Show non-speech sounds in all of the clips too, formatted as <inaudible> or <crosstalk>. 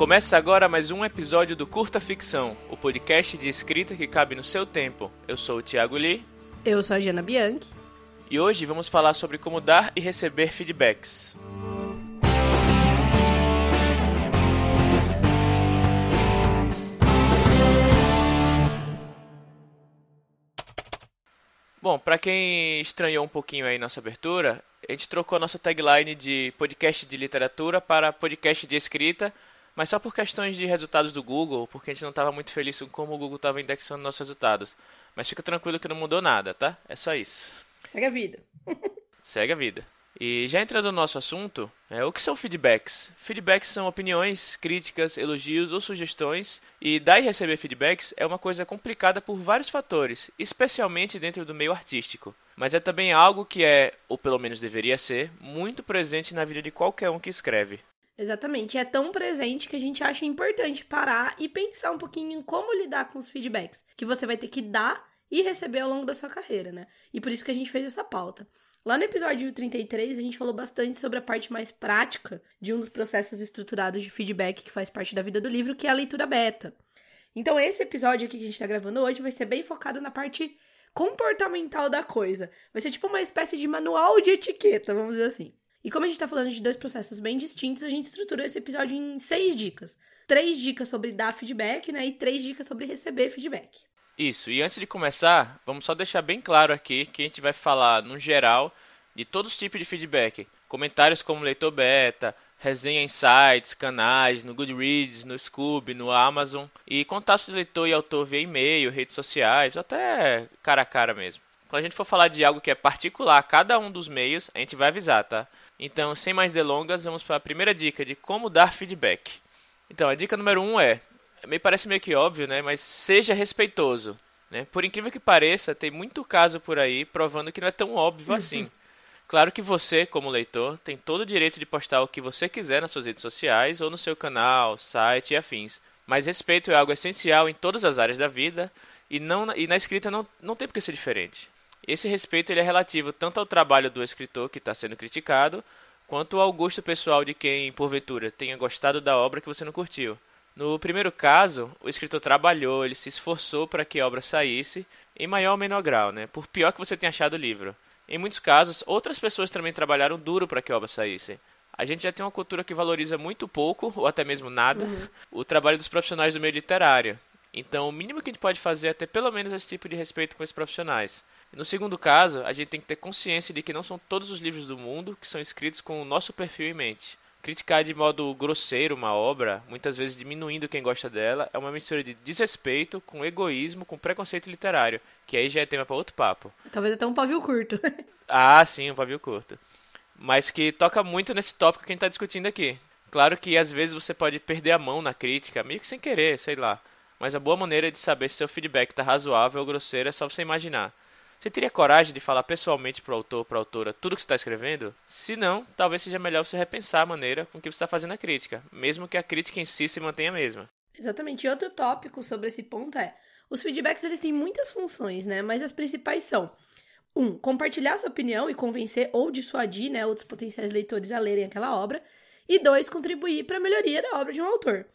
Começa agora mais um episódio do Curta Ficção, o podcast de escrita que cabe no seu tempo. Eu sou o Thiago Lee. Eu sou a Jana Bianchi. E hoje vamos falar sobre como dar e receber feedbacks. Bom, para quem estranhou um pouquinho aí nossa abertura, a gente trocou a nossa tagline de podcast de literatura para podcast de escrita, mas só por questões de resultados do Google, porque a gente não estava muito feliz com como o Google estava indexando nossos resultados. Mas fica tranquilo que não mudou nada, tá? É só isso. Segue a vida. <laughs> Segue a vida. E já entrando no nosso assunto, é, o que são feedbacks? Feedbacks são opiniões, críticas, elogios ou sugestões, e dar e receber feedbacks é uma coisa complicada por vários fatores, especialmente dentro do meio artístico. Mas é também algo que é, ou pelo menos deveria ser, muito presente na vida de qualquer um que escreve. Exatamente. É tão presente que a gente acha importante parar e pensar um pouquinho em como lidar com os feedbacks que você vai ter que dar e receber ao longo da sua carreira, né? E por isso que a gente fez essa pauta. Lá no episódio 33, a gente falou bastante sobre a parte mais prática de um dos processos estruturados de feedback que faz parte da vida do livro, que é a leitura beta. Então, esse episódio aqui que a gente está gravando hoje vai ser bem focado na parte comportamental da coisa. Vai ser tipo uma espécie de manual de etiqueta, vamos dizer assim. E como a gente tá falando de dois processos bem distintos, a gente estruturou esse episódio em seis dicas. Três dicas sobre dar feedback, né? E três dicas sobre receber feedback. Isso, e antes de começar, vamos só deixar bem claro aqui que a gente vai falar, no geral, de todos os tipos de feedback. Comentários como leitor beta, resenha em sites, canais, no Goodreads, no Scoob, no Amazon, e contatos de leitor e autor via e-mail, redes sociais, ou até cara a cara mesmo. Quando a gente for falar de algo que é particular a cada um dos meios, a gente vai avisar, tá? Então, sem mais delongas, vamos para a primeira dica de como dar feedback. Então, a dica número um é, me parece meio que óbvio, né? Mas seja respeitoso. Né? Por incrível que pareça, tem muito caso por aí provando que não é tão óbvio assim. Claro que você, como leitor, tem todo o direito de postar o que você quiser nas suas redes sociais ou no seu canal, site e afins. Mas respeito é algo essencial em todas as áreas da vida e, não, e na escrita não, não tem por que ser diferente. Esse respeito ele é relativo tanto ao trabalho do escritor que está sendo criticado, quanto ao gosto pessoal de quem, porventura, tenha gostado da obra que você não curtiu. No primeiro caso, o escritor trabalhou, ele se esforçou para que a obra saísse, em maior ou menor grau, né? por pior que você tenha achado o livro. Em muitos casos, outras pessoas também trabalharam duro para que a obra saísse. A gente já tem uma cultura que valoriza muito pouco, ou até mesmo nada, uhum. o trabalho dos profissionais do meio literário. Então, o mínimo que a gente pode fazer é ter pelo menos esse tipo de respeito com esses profissionais. No segundo caso, a gente tem que ter consciência de que não são todos os livros do mundo que são escritos com o nosso perfil em mente. Criticar de modo grosseiro uma obra, muitas vezes diminuindo quem gosta dela, é uma mistura de desrespeito com egoísmo, com preconceito literário, que aí já é tema para outro papo. Talvez até um pavio curto. <laughs> ah, sim, um pavio curto. Mas que toca muito nesse tópico que a gente está discutindo aqui. Claro que às vezes você pode perder a mão na crítica, meio que sem querer, sei lá. Mas a boa maneira de saber se seu feedback está razoável ou grosseiro é só você imaginar. Você teria coragem de falar pessoalmente para o autor, para a autora, tudo que você está escrevendo? Se não, talvez seja melhor você repensar a maneira com que você está fazendo a crítica, mesmo que a crítica em si se mantenha a mesma. Exatamente. E outro tópico sobre esse ponto é: os feedbacks eles têm muitas funções, né? Mas as principais são: um, compartilhar sua opinião e convencer ou dissuadir né, outros potenciais leitores a lerem aquela obra. E dois, contribuir para a melhoria da obra de um autor.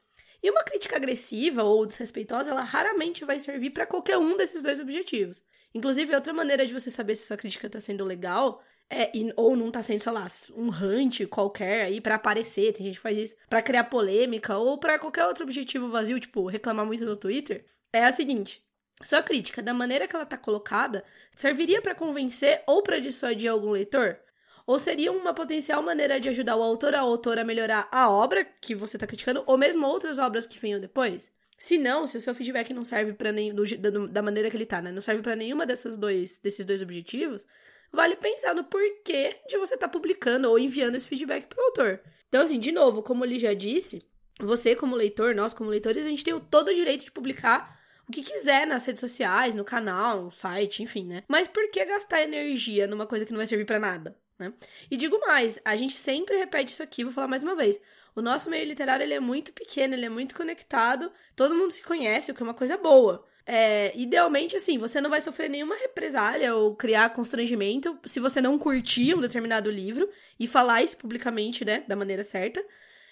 E uma crítica agressiva ou desrespeitosa, ela raramente vai servir para qualquer um desses dois objetivos. Inclusive, outra maneira de você saber se sua crítica tá sendo legal é, ou não tá sendo, sei lá, um hunt qualquer aí para aparecer, tem gente que faz isso, para criar polêmica ou para qualquer outro objetivo vazio, tipo, reclamar muito no Twitter, é a seguinte: sua crítica, da maneira que ela tá colocada, serviria para convencer ou para dissuadir algum leitor? Ou seria uma potencial maneira de ajudar o autor ou a autora a melhorar a obra que você tá criticando, ou mesmo outras obras que venham depois? Se não, se o seu feedback não serve para nem do, da, maneira que ele tá, né? Não serve para nenhuma dessas dois, desses dois objetivos, vale pensar no porquê de você estar tá publicando ou enviando esse feedback pro autor. Então, assim, de novo, como ele já disse, você como leitor, nós como leitores, a gente tem todo o direito de publicar o que quiser nas redes sociais, no canal, no site, enfim, né? Mas por que gastar energia numa coisa que não vai servir para nada, né? E digo mais, a gente sempre repete isso aqui, vou falar mais uma vez. O nosso meio literário ele é muito pequeno, ele é muito conectado, todo mundo se conhece, o que é uma coisa boa. É, idealmente, assim, você não vai sofrer nenhuma represália ou criar constrangimento se você não curtir um determinado livro e falar isso publicamente, né, da maneira certa.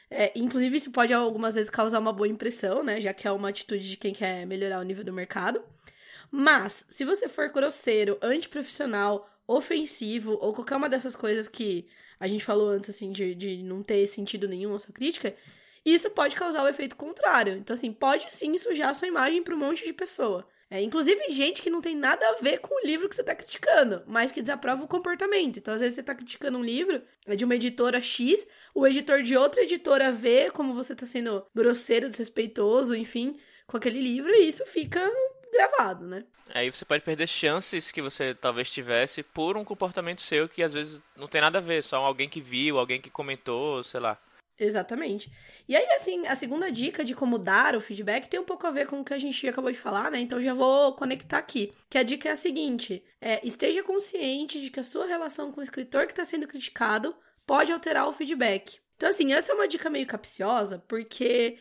É, inclusive, isso pode algumas vezes causar uma boa impressão, né? Já que é uma atitude de quem quer melhorar o nível do mercado. Mas, se você for grosseiro, antiprofissional, ofensivo, ou qualquer uma dessas coisas que a gente falou antes, assim, de, de não ter sentido nenhum a sua crítica, isso pode causar o efeito contrário. Então, assim, pode sim sujar a sua imagem para um monte de pessoa. É, inclusive gente que não tem nada a ver com o livro que você está criticando, mas que desaprova o comportamento. Então, às vezes, você está criticando um livro é de uma editora X, o editor de outra editora vê como você está sendo grosseiro, desrespeitoso, enfim, com aquele livro, e isso fica gravado, né? Aí você pode perder chances que você talvez tivesse por um comportamento seu que às vezes não tem nada a ver, só alguém que viu, alguém que comentou, sei lá. Exatamente. E aí, assim, a segunda dica de como dar o feedback tem um pouco a ver com o que a gente acabou de falar, né? Então já vou conectar aqui. Que a dica é a seguinte: é, esteja consciente de que a sua relação com o escritor que está sendo criticado pode alterar o feedback. Então, assim, essa é uma dica meio capciosa, porque.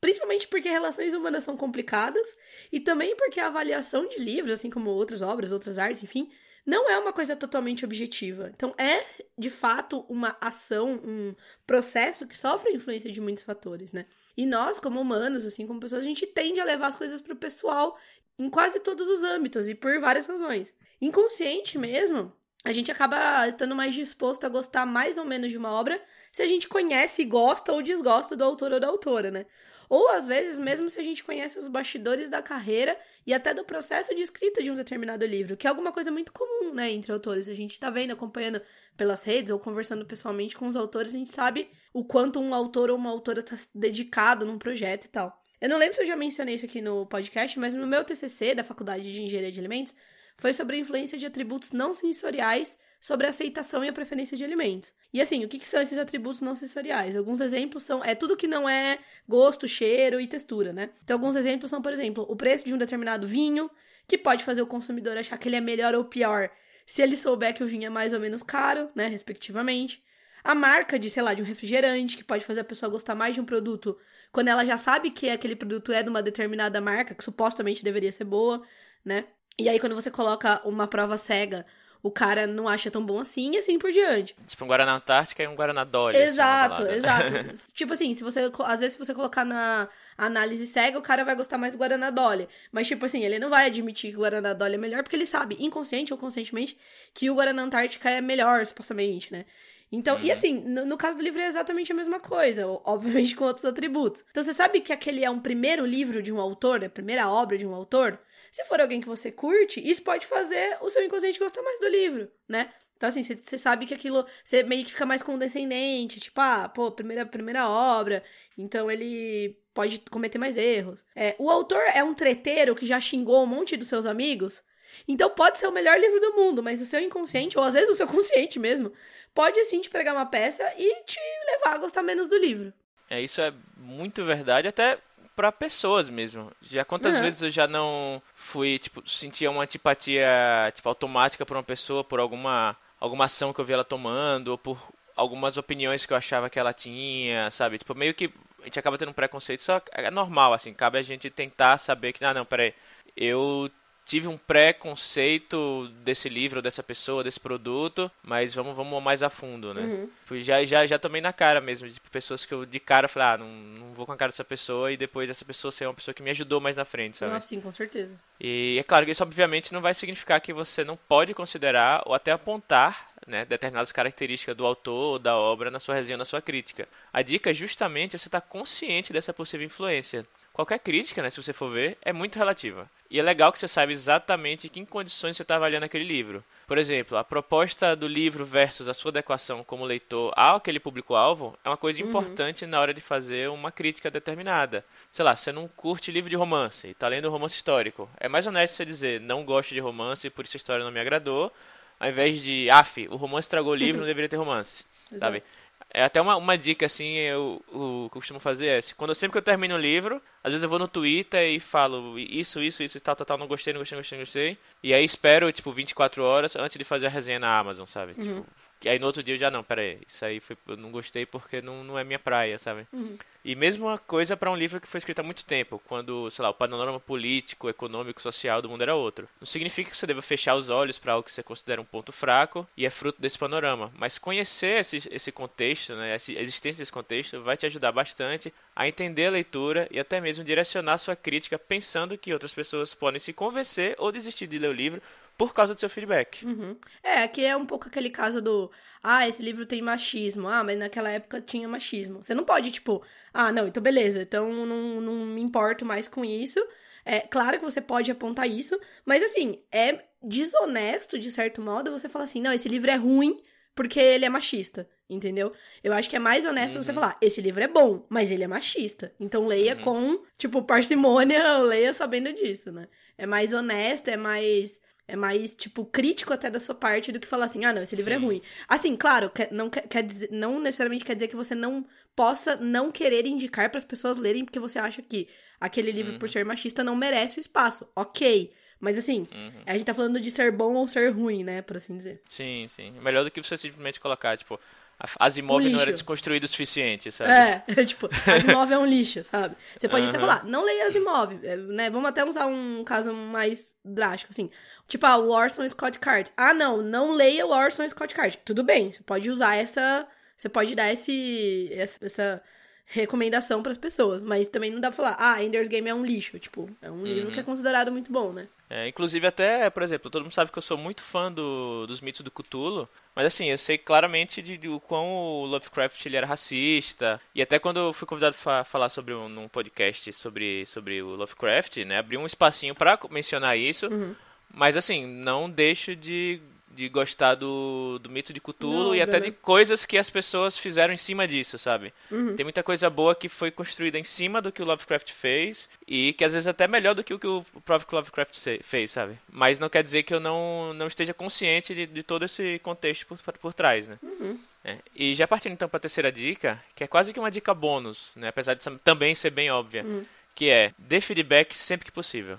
Principalmente porque relações humanas são complicadas e também porque a avaliação de livros, assim como outras obras, outras artes, enfim, não é uma coisa totalmente objetiva. Então, é de fato uma ação, um processo que sofre influência de muitos fatores, né? E nós, como humanos, assim como pessoas, a gente tende a levar as coisas pro pessoal em quase todos os âmbitos e por várias razões. Inconsciente mesmo, a gente acaba estando mais disposto a gostar mais ou menos de uma obra se a gente conhece, gosta ou desgosta do autor ou da autora, né? Ou às vezes, mesmo se a gente conhece os bastidores da carreira e até do processo de escrita de um determinado livro, que é alguma coisa muito comum, né, entre autores. A gente tá vendo, acompanhando pelas redes ou conversando pessoalmente com os autores, a gente sabe o quanto um autor ou uma autora tá dedicado num projeto e tal. Eu não lembro se eu já mencionei isso aqui no podcast, mas no meu TCC da Faculdade de Engenharia de Alimentos foi sobre a influência de atributos não sensoriais sobre a aceitação e a preferência de alimentos. E assim, o que, que, são esses atributos não sensoriais? Alguns exemplos são é tudo que não é gosto, cheiro e textura, né? Então, alguns exemplos são, por exemplo, o preço de um determinado vinho, que pode fazer o consumidor achar que ele é melhor ou pior se ele souber que o vinho é mais ou menos caro, né, respectivamente. A marca de, sei lá, de um refrigerante, que pode fazer a pessoa gostar mais de um produto quando ela já sabe que aquele produto é de uma determinada marca, que supostamente deveria ser boa, né? E aí, quando você coloca uma prova cega o cara não acha tão bom assim e assim por diante. Tipo um Guaraná Antártica e um Guaraná Dolly. Exato, assim, exato. <laughs> tipo assim, se você, às vezes se você colocar na análise cega, o cara vai gostar mais do Guaraná Dolly. Mas tipo assim, ele não vai admitir que o Guaraná Dolly é melhor porque ele sabe, inconsciente ou conscientemente, que o Guaraná Antártica é melhor, supostamente, né? Então, uhum. e assim, no, no, caso do livro é exatamente a mesma coisa, obviamente com outros atributos. Então, você sabe que aquele é um primeiro livro de um autor, a primeira obra de um autor? Se for alguém que você curte, isso pode fazer o seu inconsciente gostar mais do livro, né? Então, assim, você sabe que aquilo. Você meio que fica mais condescendente. Tipo, ah, pô, primeira, primeira obra. Então ele pode cometer mais erros. É, o autor é um treteiro que já xingou um monte dos seus amigos. Então pode ser o melhor livro do mundo, mas o seu inconsciente, ou às vezes o seu <laughs> consciente mesmo, pode sim te pregar uma peça e te levar a gostar menos do livro. É, isso é muito verdade, até para pessoas mesmo. Já quantas uhum. vezes eu já não fui, tipo, sentia uma antipatia, tipo, automática por uma pessoa, por alguma, alguma ação que eu vi ela tomando, ou por algumas opiniões que eu achava que ela tinha, sabe? Tipo, meio que a gente acaba tendo um preconceito, só é normal, assim, cabe a gente tentar saber que, ah, não, peraí, eu tive um preconceito desse livro, dessa pessoa, desse produto, mas vamos, vamos mais a fundo, né? Uhum. Já, já, já tomei na cara mesmo, de pessoas que eu de cara falei, ah, não, não vou com a cara dessa pessoa e depois essa pessoa ser uma pessoa que me ajudou mais na frente, sabe? Ah, sim, com certeza. E é claro que isso obviamente não vai significar que você não pode considerar ou até apontar né, determinadas características do autor ou da obra na sua resenha, na sua crítica. A dica é justamente você estar tá consciente dessa possível influência. Qualquer crítica, né, se você for ver, é muito relativa. E é legal que você saiba exatamente em que condições você está avaliando aquele livro. Por exemplo, a proposta do livro versus a sua adequação como leitor àquele público-alvo é uma coisa uhum. importante na hora de fazer uma crítica determinada. Sei lá, você não curte livro de romance e está lendo um romance histórico. É mais honesto você dizer, não gosto de romance, por isso a história não me agradou, ao invés de, af, o romance estragou o livro, <laughs> não deveria ter romance. Sabe? É até uma, uma dica, assim, eu, eu costumo fazer é, quando sempre que eu termino o livro, às vezes eu vou no Twitter e falo isso, isso, isso tal, tal, tal, não gostei, não gostei, não gostei, não gostei. E aí espero, tipo, 24 horas antes de fazer a resenha na Amazon, sabe? Uhum. Tipo, aí no outro dia eu já não, pera aí, isso aí foi, eu não gostei porque não, não é minha praia, sabe? Uhum. E mesma coisa para um livro que foi escrito há muito tempo, quando, sei lá, o panorama político, econômico, social do mundo era outro. Não significa que você deva fechar os olhos para algo que você considera um ponto fraco e é fruto desse panorama, mas conhecer esse, esse contexto, né, a existência desse contexto vai te ajudar bastante a entender a leitura e até mesmo direcionar sua crítica pensando que outras pessoas podem se convencer ou desistir de ler o livro por causa do seu feedback. Uhum. É, aqui é um pouco aquele caso do. Ah, esse livro tem machismo. Ah, mas naquela época tinha machismo. Você não pode, tipo, ah, não, então beleza, então não, não me importo mais com isso. É claro que você pode apontar isso, mas assim, é desonesto, de certo modo, você falar assim, não, esse livro é ruim porque ele é machista, entendeu? Eu acho que é mais honesto uhum. você falar, esse livro é bom, mas ele é machista. Então leia uhum. com, tipo, parcimônia, <laughs> leia sabendo disso, né? É mais honesto, é mais é mais, tipo, crítico até da sua parte do que falar assim, ah, não, esse livro é Sim. é ruim. Assim, claro, não, quer dizer, não necessariamente quer dizer que você não possa não querer indicar para as pessoas lerem porque você acha que aquele livro, uhum. por ser machista, não merece o espaço. Ok. Mas assim, uhum. a gente tá falando de ser bom ou ser ruim, né? Por assim dizer. Sim, sim. Melhor do que você simplesmente colocar, tipo, Asimov um não era desconstruído o suficiente, sabe? É, é tipo, Asimov é um lixo, sabe? Você pode uhum. até falar, não leia Asimov, é, né? Vamos até usar um caso mais drástico, assim. Tipo, ah, o Orson Scott Card. Ah, não, não leia o Orson Scott Card. Tudo bem, você pode usar essa. Você pode dar esse, essa recomendação para as pessoas, mas também não dá pra falar, ah, Ender's Game é um lixo. Tipo, é um uhum. livro que é considerado muito bom, né? É, inclusive até, por exemplo, todo mundo sabe que eu sou muito fã do, dos mitos do Cthulhu, mas assim, eu sei claramente de, de, o quão o Lovecraft ele era racista, e até quando eu fui convidado para falar sobre um, num podcast sobre, sobre o Lovecraft, né, abri um espacinho para mencionar isso, uhum. mas assim, não deixo de de gostar do, do mito de Cthulhu Não, e até de coisas que as pessoas fizeram em cima disso, sabe? Uhum. Tem muita coisa boa que foi construída em cima do que o Lovecraft fez e que às vezes é até melhor do que o que o próprio Lovecraft fez, sabe? Mas não quer dizer que eu não, não esteja consciente de, de todo esse contexto por, por trás, né? Uhum. É. E já partindo então para a terceira dica, que é quase que uma dica bônus, né? apesar de também ser bem óbvia, uhum. que é dê feedback sempre que possível.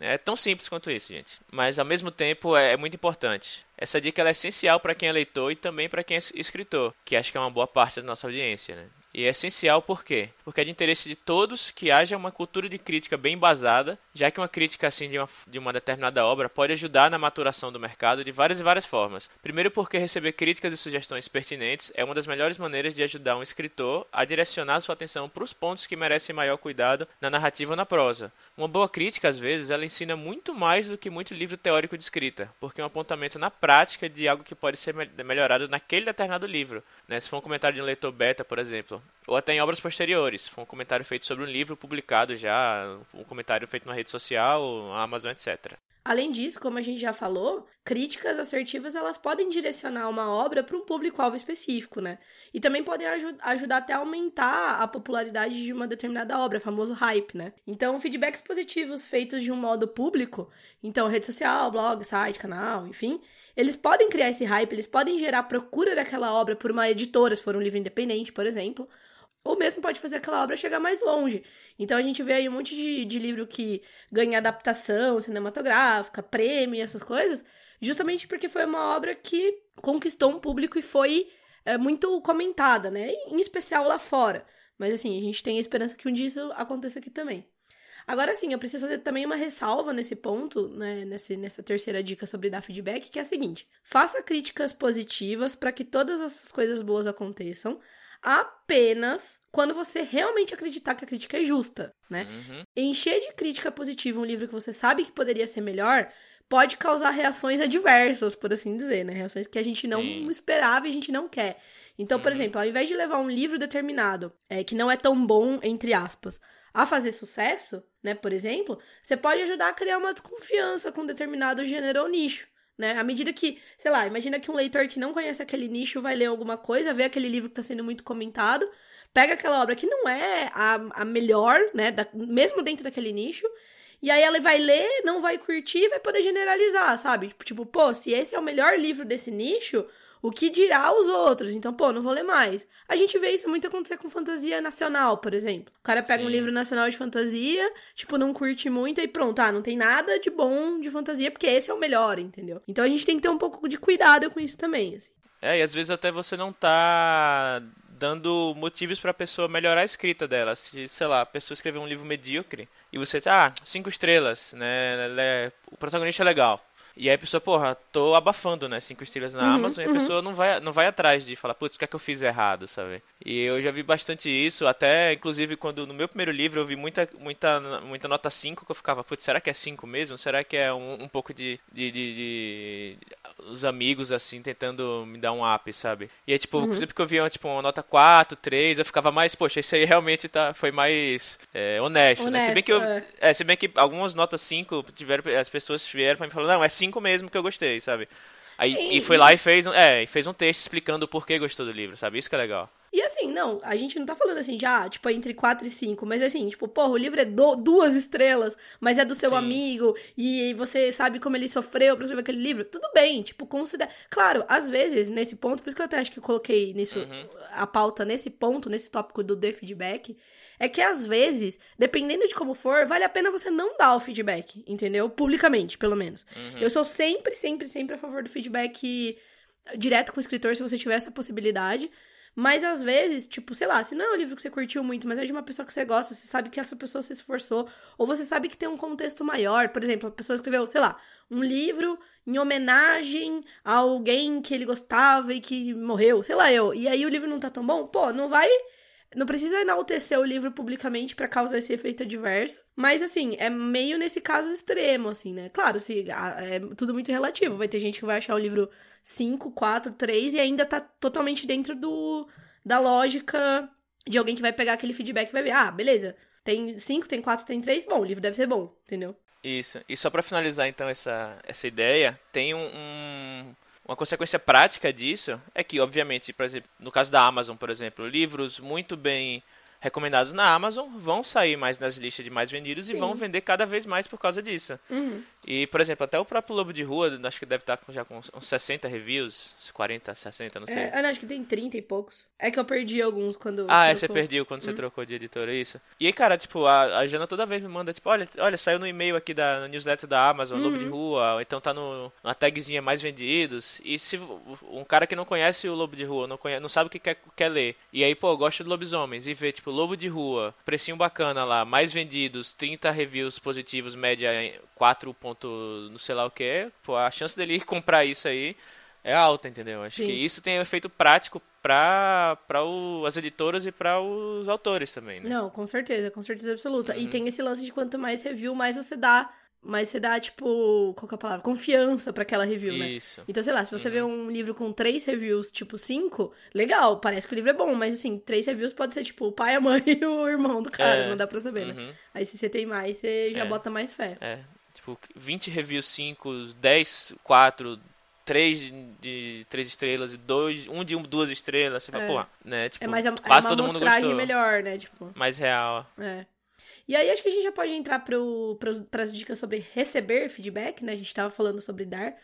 É tão simples quanto isso, gente. Mas ao mesmo tempo é, é muito importante. Essa dica é essencial para quem é leitor e também para quem é escritor, que acho que é uma boa parte da nossa audiência. Né? E é essencial por quê? Porque é de interesse de todos que haja uma cultura de crítica bem embasada, já que uma crítica assim de uma, de uma determinada obra pode ajudar na maturação do mercado de várias e várias formas. Primeiro porque receber críticas e sugestões pertinentes é uma das melhores maneiras de ajudar um escritor a direcionar sua atenção para os pontos que merecem maior cuidado na narrativa ou na prosa. Uma boa crítica, às vezes, ela ensina muito mais do que muito livro teórico de escrita, porque é um apontamento na prática de algo que pode ser melhorado naquele determinado livro. Né? Se for um comentário de um leitor beta, por exemplo, ou até em obras posteriores. Foi um comentário feito sobre um livro publicado já, um comentário feito na rede social, Amazon, etc. Além disso, como a gente já falou, críticas assertivas elas podem direcionar uma obra para um público-alvo específico, né? E também podem aj ajudar até a aumentar a popularidade de uma determinada obra, famoso hype, né? Então, feedbacks positivos feitos de um modo público, então rede social, blog, site, canal, enfim, eles podem criar esse hype, eles podem gerar procura daquela obra por uma editora, se for um livro independente, por exemplo, ou mesmo pode fazer aquela obra chegar mais longe. Então a gente vê aí um monte de, de livro que ganha adaptação cinematográfica, prêmio, essas coisas, justamente porque foi uma obra que conquistou um público e foi é, muito comentada, né? Em especial lá fora. Mas assim, a gente tem a esperança que um dia isso aconteça aqui também. Agora sim, eu preciso fazer também uma ressalva nesse ponto, né, nesse, nessa terceira dica sobre dar feedback, que é a seguinte: faça críticas positivas para que todas essas coisas boas aconteçam, apenas quando você realmente acreditar que a crítica é justa, né? Uhum. Encher de crítica positiva um livro que você sabe que poderia ser melhor pode causar reações adversas, por assim dizer, né? Reações que a gente não Sim. esperava e a gente não quer. Então, por uhum. exemplo, ao invés de levar um livro determinado, é, que não é tão bom, entre aspas, a fazer sucesso, né, por exemplo, você pode ajudar a criar uma desconfiança com determinado gênero ou nicho né? À medida que, sei lá, imagina que um leitor que não conhece aquele nicho vai ler alguma coisa, vê aquele livro que está sendo muito comentado, pega aquela obra que não é a, a melhor, né? Da, mesmo dentro daquele nicho, e aí ela vai ler, não vai curtir vai poder generalizar, sabe? Tipo, pô, se esse é o melhor livro desse nicho, o que dirá os outros? Então, pô, não vou ler mais. A gente vê isso muito acontecer com fantasia nacional, por exemplo. O cara pega Sim. um livro nacional de fantasia, tipo, não curte muito e pronto, ah, não tem nada de bom de fantasia, porque esse é o melhor, entendeu? Então a gente tem que ter um pouco de cuidado com isso também, assim. É, e às vezes até você não tá dando motivos pra pessoa melhorar a escrita dela. Se, sei lá, a pessoa escreveu um livro medíocre e você, ah, cinco estrelas, né? É, o protagonista é legal. E aí a pessoa, porra, tô abafando, né? Cinco estrelas na uhum, Amazon e a uhum. pessoa não vai, não vai atrás de falar, putz, o que é que eu fiz errado, sabe? E eu já vi bastante isso, até inclusive quando no meu primeiro livro eu vi muita, muita, muita nota 5 que eu ficava, putz, será que é 5 mesmo? Será que é um, um pouco de, de, de, de, os amigos assim tentando me dar um up, sabe? E aí, tipo, uhum. sempre que eu via tipo, uma nota 4, 3, eu ficava mais, poxa, isso aí realmente tá, foi mais é, honesto, honesto, né? Se bem que eu, é. é. se bem que algumas notas 5 tiveram, as pessoas vieram pra mim e falaram, não, é 5 cinco mesmo que eu gostei, sabe? Aí, Sim, e foi e... lá e fez, é, fez um texto explicando o porquê gostou do livro, sabe? Isso que é legal. E assim, não, a gente não tá falando assim, já, tipo, entre 4 e 5, mas assim, tipo, porra, o livro é do, duas estrelas, mas é do seu Sim. amigo, e você sabe como ele sofreu pra escrever aquele livro, tudo bem, tipo, considera. Claro, às vezes, nesse ponto, por isso que eu até acho que eu coloquei nisso, uhum. a pauta nesse ponto, nesse tópico do The Feedback, é que às vezes, dependendo de como for, vale a pena você não dar o feedback, entendeu? Publicamente, pelo menos. Uhum. Eu sou sempre, sempre, sempre a favor do feedback direto com o escritor, se você tiver essa possibilidade. Mas às vezes, tipo, sei lá, se não é um livro que você curtiu muito, mas é de uma pessoa que você gosta, você sabe que essa pessoa se esforçou, ou você sabe que tem um contexto maior. Por exemplo, a pessoa escreveu, sei lá, um livro em homenagem a alguém que ele gostava e que morreu, sei lá eu. E aí o livro não tá tão bom, pô, não vai não precisa enaltecer o livro publicamente para causar esse efeito adverso. Mas, assim, é meio nesse caso extremo, assim, né? Claro, se, é tudo muito relativo. Vai ter gente que vai achar o livro 5, 4, 3 e ainda tá totalmente dentro do, da lógica de alguém que vai pegar aquele feedback e vai ver, ah, beleza, tem 5, tem 4, tem 3, bom, o livro deve ser bom, entendeu? Isso. E só para finalizar, então, essa, essa ideia, tem um, um uma consequência prática disso é que, obviamente, por exemplo, no caso da Amazon, por exemplo, livros muito bem recomendados na Amazon vão sair mais nas listas de mais vendidos Sim. e vão vender cada vez mais por causa disso. Uhum. E, por exemplo, até o próprio Lobo de Rua, acho que deve estar com, já com uns 60 reviews, 40, 60, não sei. É, acho que tem 30 e poucos. É que eu perdi alguns quando. Ah, é, você perdeu quando uhum. você trocou de editora, é isso. E aí, cara, tipo, a, a Jana toda vez me manda, tipo, olha, olha, saiu no e-mail aqui da newsletter da Amazon, uhum. Lobo de Rua, ou então tá no, na tagzinha mais vendidos. E se um cara que não conhece o Lobo de Rua, não, conhece, não sabe o que quer, quer ler, e aí, pô, gosta de lobisomens, e vê, tipo, Lobo de Rua, precinho bacana lá, mais vendidos, 30 reviews positivos, média 4 ponto não sei lá o que, pô, a chance dele <laughs> comprar isso aí é alta, entendeu? Acho Sim. que isso tem um efeito prático para as editoras e para os autores também, né? Não, com certeza, com certeza absoluta. Uhum. E tem esse lance de quanto mais review, mais você dá mas você dá, tipo, qual que é a palavra? Confiança para aquela review, né? Isso. Então, sei lá, se você uhum. vê um livro com três reviews, tipo, cinco, legal, parece que o livro é bom, mas assim, três reviews pode ser, tipo, o pai, a mãe <laughs> e o irmão do cara, é. não dá pra saber, né? uhum. né? Aí se você tem mais, você já é. bota mais fé. É, tipo, 20 reviews 5, 10, 4, 3 de 3 estrelas e dois, um de duas estrelas, você é. fala, pô, né? Tipo, é mais, quase é uma todo mundo gostou. melhor, né? Tipo. Mais real. É. E aí acho que a gente já pode entrar para as dicas sobre receber feedback, né? A gente estava falando sobre dar.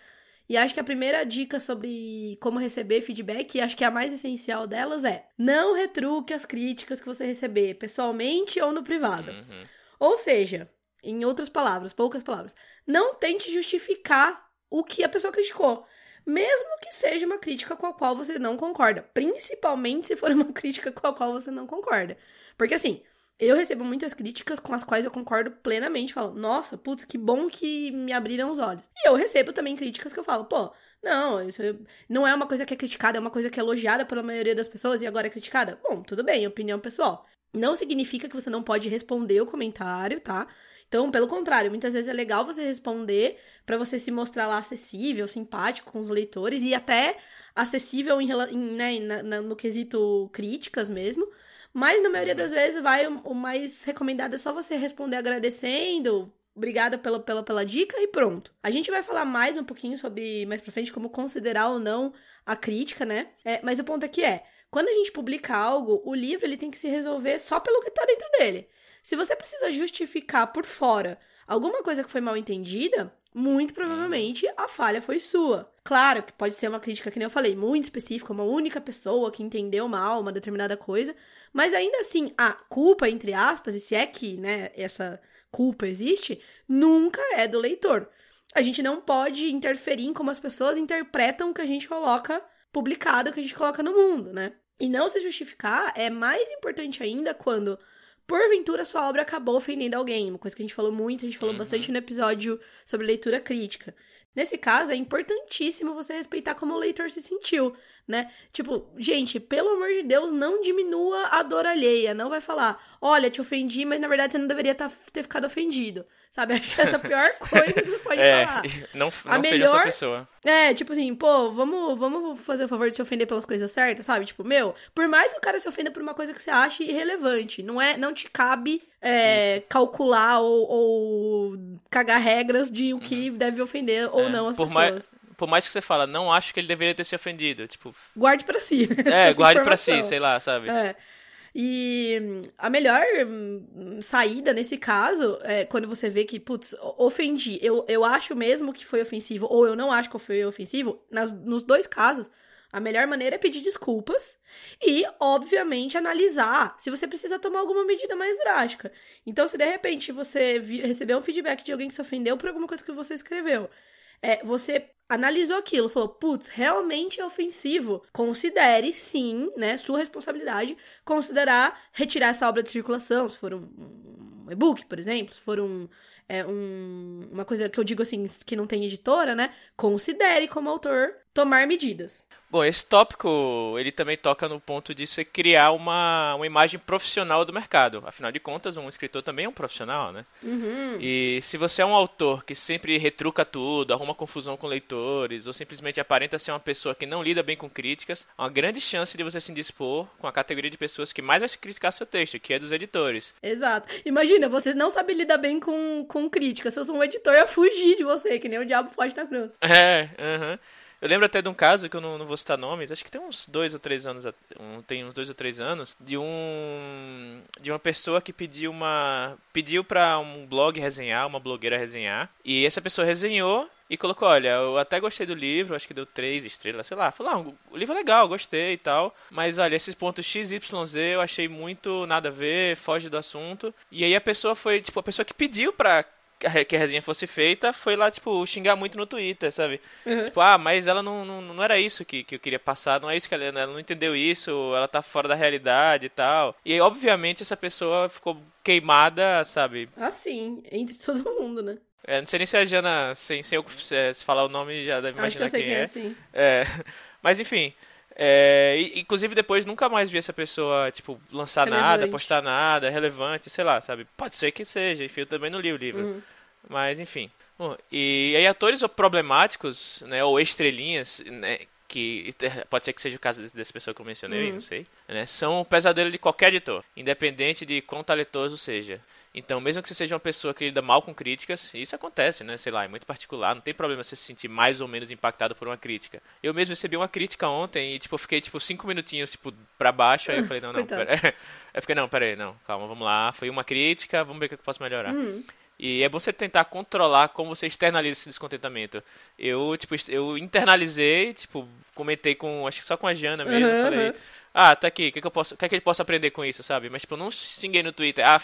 E acho que a primeira dica sobre como receber feedback, e acho que a mais essencial delas é: não retruque as críticas que você receber, pessoalmente ou no privado. Uhum. Ou seja, em outras palavras, poucas palavras, não tente justificar o que a pessoa criticou. Mesmo que seja uma crítica com a qual você não concorda. Principalmente se for <laughs> uma crítica com a qual você não concorda. Porque assim, eu recebo muitas críticas com as quais eu concordo plenamente. Falo, nossa, putz, que bom que me abriram os olhos. E eu recebo também críticas que eu falo, pô, não, isso não é uma coisa que é criticada, é uma coisa que é elogiada pela maioria das pessoas e agora é criticada. Bom, tudo bem, opinião pessoal. Não significa que você não pode responder o comentário, tá? Então, pelo contrário, muitas vezes é legal você responder para você se mostrar lá acessível, simpático com os leitores e até acessível em, né, na, na, no quesito críticas mesmo. Mas na maioria das vezes vai o mais recomendado é só você responder agradecendo, obrigada pela, pela, pela dica e pronto. A gente vai falar mais um pouquinho sobre, mais pra frente, como considerar ou não a crítica, né? É, mas o ponto aqui é, quando a gente publica algo, o livro ele tem que se resolver só pelo que tá dentro dele. Se você precisa justificar por fora alguma coisa que foi mal entendida, muito provavelmente a falha foi sua. Claro que pode ser uma crítica, que nem eu falei, muito específica, uma única pessoa que entendeu mal uma determinada coisa, mas ainda assim, a culpa, entre aspas, e se é que né, essa culpa existe, nunca é do leitor. A gente não pode interferir em como as pessoas interpretam o que a gente coloca publicado que a gente coloca no mundo, né? E não se justificar é mais importante ainda quando, porventura, sua obra acabou ofendendo alguém. Uma coisa que a gente falou muito, a gente falou uhum. bastante no episódio sobre leitura crítica. Nesse caso, é importantíssimo você respeitar como o leitor se sentiu, né? Tipo, gente, pelo amor de Deus, não diminua a dor alheia. Não vai falar, olha, te ofendi, mas na verdade você não deveria tá, ter ficado ofendido. Sabe? <laughs> Acho que essa é a pior coisa que você pode <laughs> é, falar. Não, <laughs> não a melhor, seja essa pessoa. É, tipo assim, pô, vamos, vamos fazer o favor de se ofender pelas coisas certas, sabe? Tipo, meu, por mais que o cara se ofenda por uma coisa que você acha irrelevante, não é, não te cabe é, calcular ou, ou, cagar regras de o que uhum. deve ofender ou é, não as pessoas. Mais, por mais que você fala, não acho que ele deveria ter se ofendido, tipo... Guarde para si. <laughs> É, guarde para si, sei lá, sabe? É. E a melhor hum, saída nesse caso é quando você vê que, putz, ofendi. Eu, eu acho mesmo que foi ofensivo, ou eu não acho que foi ofensivo. Nas, nos dois casos, a melhor maneira é pedir desculpas e, obviamente, analisar se você precisa tomar alguma medida mais drástica. Então, se de repente você recebeu um feedback de alguém que se ofendeu por alguma coisa que você escreveu, é, você analisou aquilo, falou, putz, realmente é ofensivo. Considere, sim, né, sua responsabilidade, considerar retirar essa obra de circulação, se for um, um e-book, por exemplo, se for um, é, um, uma coisa que eu digo assim, que não tem editora, né, considere como autor tomar medidas. Bom, esse tópico, ele também toca no ponto de você criar uma, uma imagem profissional do mercado. Afinal de contas, um escritor também é um profissional, né? Uhum. E se você é um autor que sempre retruca tudo, arruma confusão com leitores, ou simplesmente aparenta ser uma pessoa que não lida bem com críticas, há uma grande chance de você se indispor com a categoria de pessoas que mais vai se criticar seu texto, que é dos editores. Exato. Imagina, você não sabe lidar bem com, com críticas. Se eu sou um editor, ia fugir de você, que nem o diabo foge na cruz. É, aham. Uhum. Eu lembro até de um caso que eu não, não, vou citar nomes, acho que tem uns dois ou três anos, um, tem uns dois ou três anos, de um de uma pessoa que pediu uma pediu para um blog resenhar, uma blogueira resenhar, e essa pessoa resenhou e colocou, olha, eu até gostei do livro, acho que deu três estrelas, sei lá. Falou, ah, o livro é legal, gostei e tal. Mas olha, esses pontos X, Y, Z eu achei muito nada a ver, foge do assunto. E aí a pessoa foi, tipo, a pessoa que pediu pra que a resenha fosse feita, foi lá, tipo, xingar muito no Twitter, sabe? Uhum. Tipo, ah, mas ela não, não, não era isso que, que eu queria passar, não é isso que ela, ela não entendeu isso, ela tá fora da realidade e tal. E aí, obviamente, essa pessoa ficou queimada, sabe? Ah, sim, entre <laughs> todo mundo, né? É, não sei nem se a Jana, sem, sem eu se falar o nome, já deve imaginar Acho que eu sei quem, quem é. é sim. é. <laughs> Mas enfim, é, inclusive depois nunca mais vi essa pessoa, tipo, lançar relevante. nada, postar nada, relevante, sei lá, sabe? Pode ser que seja, enfim, eu também não li o livro. Uhum. Mas enfim. Bom, e aí atores problemáticos, né, ou estrelinhas, né, que pode ser que seja o caso dessa pessoa que eu mencionei, uhum. não sei, né, são o pesadelo de qualquer editor, independente de quão talentoso seja. Então, mesmo que você seja uma pessoa que lida mal com críticas, isso acontece, né? Sei lá, é muito particular, não tem problema você se sentir mais ou menos impactado por uma crítica. Eu mesmo recebi uma crítica ontem e, tipo, fiquei, tipo, cinco minutinhos, tipo, pra baixo, aí eu falei, não, não, <laughs> pera <laughs> Eu fiquei, não, pera aí, não, calma, vamos lá, foi uma crítica, vamos ver o que eu posso melhorar. Uhum. E é bom você tentar controlar como você externaliza esse descontentamento. Eu, tipo, eu internalizei, tipo, comentei com, acho que só com a Jana mesmo, uhum, falei, uhum. ah, tá aqui, o que, que eu posso, o que, é que ele posso aprender com isso, sabe? Mas, tipo, eu não xinguei no Twitter, ah,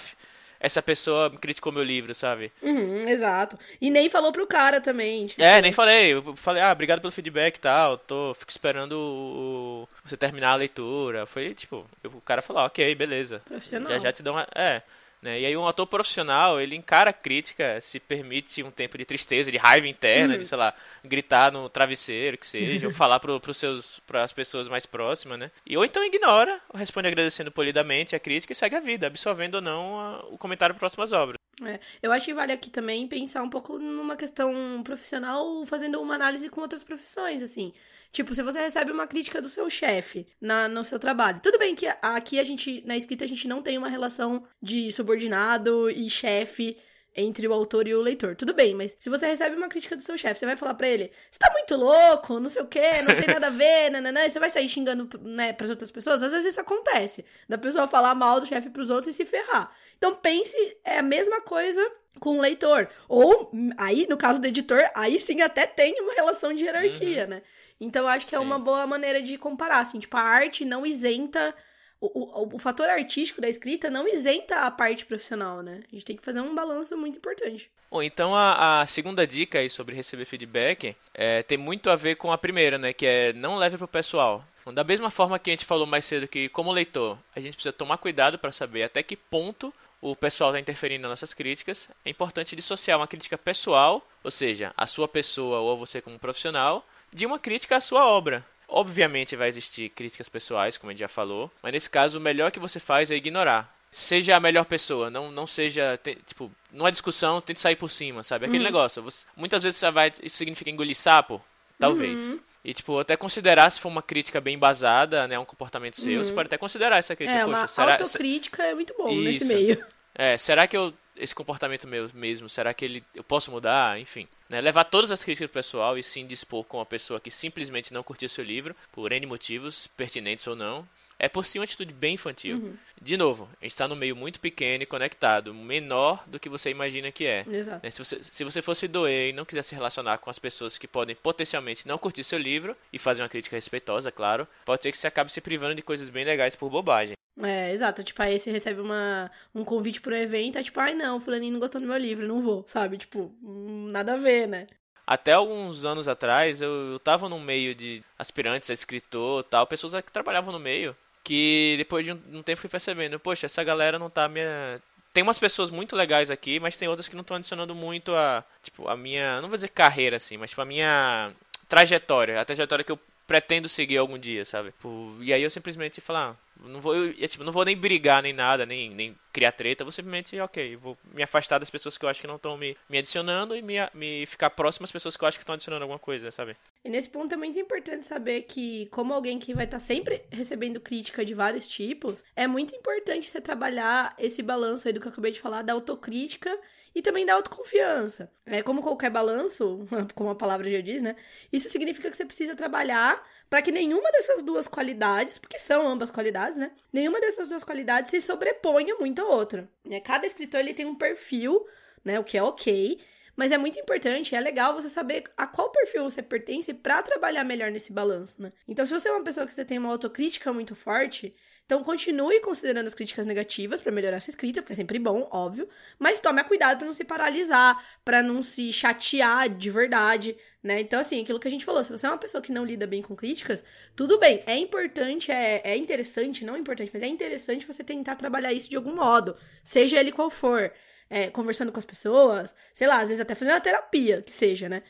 essa pessoa criticou meu livro, sabe? Uhum, exato. E nem falou pro cara também. Tipo... É, nem falei. Eu falei, ah, obrigado pelo feedback e tal. Tô, fico esperando o, você terminar a leitura. Foi, tipo, o cara falou, ok, beleza. Já já te dou uma. É. Né? E aí um ator profissional, ele encara a crítica, se permite um tempo de tristeza, de raiva interna, uhum. de, sei lá, gritar no travesseiro, que seja, ou <laughs> falar para as pessoas mais próximas, né? E, ou então ignora, ou responde agradecendo polidamente a crítica e segue a vida, absorvendo ou não a, o comentário para próximas obras. É, eu acho que vale aqui também pensar um pouco numa questão profissional, fazendo uma análise com outras profissões, assim. Tipo, se você recebe uma crítica do seu chefe na, no seu trabalho. Tudo bem que aqui a gente, na escrita, a gente não tem uma relação de subordinado e chefe entre o autor e o leitor. Tudo bem, mas se você recebe uma crítica do seu chefe, você vai falar para ele: "Você tá muito louco, não sei o quê, não tem nada a ver", <laughs> nananã, e você vai sair xingando, né, para outras pessoas. Às vezes isso acontece, da pessoa falar mal do chefe pros outros e se ferrar. Então pense, é a mesma coisa com o leitor. Ou aí, no caso do editor, aí sim até tem uma relação de hierarquia, uhum. né? Então eu acho que é Sim. uma boa maneira de comparar, assim, tipo, a arte não isenta o, o, o, fator artístico da escrita não isenta a parte profissional, né? A gente tem que fazer um balanço muito importante. Bom, então a, a segunda dica aí sobre receber feedback é, tem muito a ver com a primeira, né? Que é não leve pro pessoal. Da mesma forma que a gente falou mais cedo que, como leitor, a gente precisa tomar cuidado para saber até que ponto o pessoal está interferindo nas nossas críticas, é importante dissociar uma crítica pessoal, ou seja, a sua pessoa ou você como profissional, de uma crítica à sua obra. Obviamente vai existir críticas pessoais, como a gente já falou, mas nesse caso o melhor que você faz é ignorar. Seja a melhor pessoa, não, não seja, tipo, numa discussão, tente sair por cima, sabe? Aquele uhum. negócio. Você, muitas vezes você vai, isso significa engolir sapo? Talvez. Uhum. E, tipo, até considerar se for uma crítica bem embasada, né? Um comportamento seu, uhum. você pode até considerar essa crítica. É, Poxa, uma será, autocrítica é muito bom Isso. nesse meio. É, será que eu esse comportamento meu mesmo, será que ele eu posso mudar? Enfim, né? levar todas as críticas pessoal e sim dispor com uma pessoa que simplesmente não curtiu seu livro, por N motivos, pertinentes ou não, é por si uma atitude bem infantil. Uhum. De novo, a gente está no meio muito pequeno e conectado, menor do que você imagina que é. Exato. Né, se, você, se você fosse doer e não quiser se relacionar com as pessoas que podem potencialmente não curtir seu livro e fazer uma crítica respeitosa, claro, pode ser que você acabe se privando de coisas bem legais por bobagem. É, exato. Tipo, aí você recebe uma, um convite pro evento, é tipo, ai não, fulaninho não gostou do meu livro, não vou, sabe? Tipo, hum, nada a ver, né? Até alguns anos atrás, eu, eu tava no meio de aspirantes a escritor tal, pessoas que trabalhavam no meio, que depois de um, um tempo fui percebendo, poxa, essa galera não tá minha tem umas pessoas muito legais aqui, mas tem outras que não estão adicionando muito a, tipo, a minha, não vou dizer carreira assim, mas tipo a minha trajetória, a trajetória que eu pretendo seguir algum dia, sabe? Tipo, e aí eu simplesmente falar, ah, não vou, eu, tipo, não vou nem brigar nem nada, nem, nem criar treta, vou simplesmente, ok, vou me afastar das pessoas que eu acho que não estão me, me adicionando e me, me ficar próximo às pessoas que eu acho que estão adicionando alguma coisa, sabe? E nesse ponto é muito importante saber que, como alguém que vai estar tá sempre recebendo crítica de vários tipos, é muito importante você trabalhar esse balanço aí do que eu acabei de falar, da autocrítica e também da autoconfiança. É como qualquer balanço, <laughs> como a palavra já diz, né? Isso significa que você precisa trabalhar para que nenhuma dessas duas qualidades, porque são ambas qualidades, né? Nenhuma dessas duas qualidades se sobreponha muito à outra. Né? Cada escritor ele tem um perfil, né? O que é ok. Mas é muito importante, é legal você saber a qual perfil você pertence para trabalhar melhor nesse balanço, né? Então, se você é uma pessoa que você tem uma autocrítica muito forte, então continue considerando as críticas negativas para melhorar sua escrita, porque é sempre bom, óbvio, mas tome cuidado para não se paralisar, para não se chatear de verdade, né? Então assim, aquilo que a gente falou, se você é uma pessoa que não lida bem com críticas, tudo bem, é importante, é, é interessante, não importante, mas é interessante você tentar trabalhar isso de algum modo, seja ele qual for, é, conversando com as pessoas, sei lá, às vezes até fazendo uma terapia, que seja, né?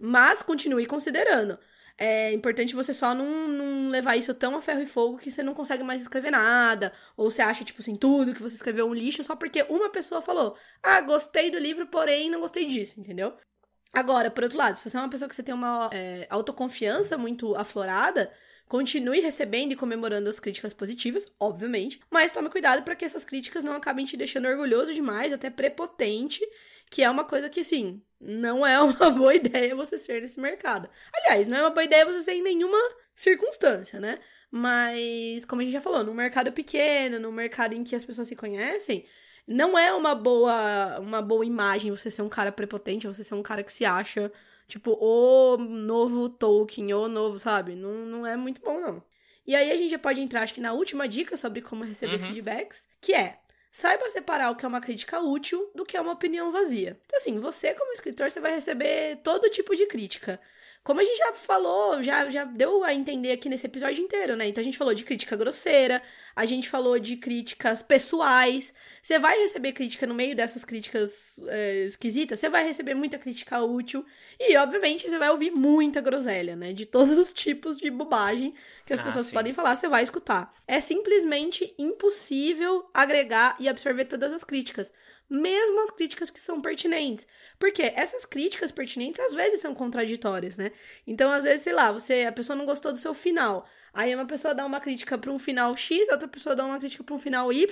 Mas continue considerando é importante você só não, não levar isso tão a ferro e fogo que você não consegue mais escrever nada. Ou você acha, tipo assim, tudo que você escreveu um lixo só porque uma pessoa falou: Ah, gostei do livro, porém não gostei disso, entendeu? Agora, por outro lado, se você é uma pessoa que você tem uma é, autoconfiança muito aflorada, continue recebendo e comemorando as críticas positivas, obviamente, mas tome cuidado para que essas críticas não acabem te deixando orgulhoso demais, até prepotente que é uma coisa que, assim, não é <laughs> uma boa ideia você ser nesse mercado. Aliás, não é uma boa ideia você ser em nenhuma circunstância, né? Mas, como a gente já falou, no mercado pequeno, no mercado em que as pessoas se conhecem, não é uma boa, uma boa imagem você ser um cara prepotente, você ser um cara que se acha, tipo, o novo Tolkien, o novo, sabe? Não, não é muito bom, não. E aí a gente já pode entrar, acho que na última dica sobre como receber uhum. feedbacks, que é Saiba separar o que é uma crítica útil do que é uma opinião vazia. Então, assim, você, como escritor, você vai receber todo tipo de crítica. Como a gente já falou, já, já deu a entender aqui nesse episódio inteiro, né? Então a gente falou de crítica grosseira, a gente falou de críticas pessoais. Você vai receber crítica no meio dessas críticas é, esquisitas, você vai receber muita crítica útil. E, obviamente, você vai ouvir muita groselha, né? De todos <laughs> os tipos de bobagem que as ah, pessoas sim. podem falar, você vai escutar. É simplesmente impossível agregar e absorver todas as críticas mesmo as críticas que são pertinentes. Porque essas críticas pertinentes às vezes são contraditórias, né? Então, às vezes, sei lá, você a pessoa não gostou do seu final. Aí uma pessoa dá uma crítica para um final X, outra pessoa dá uma crítica para um final Y.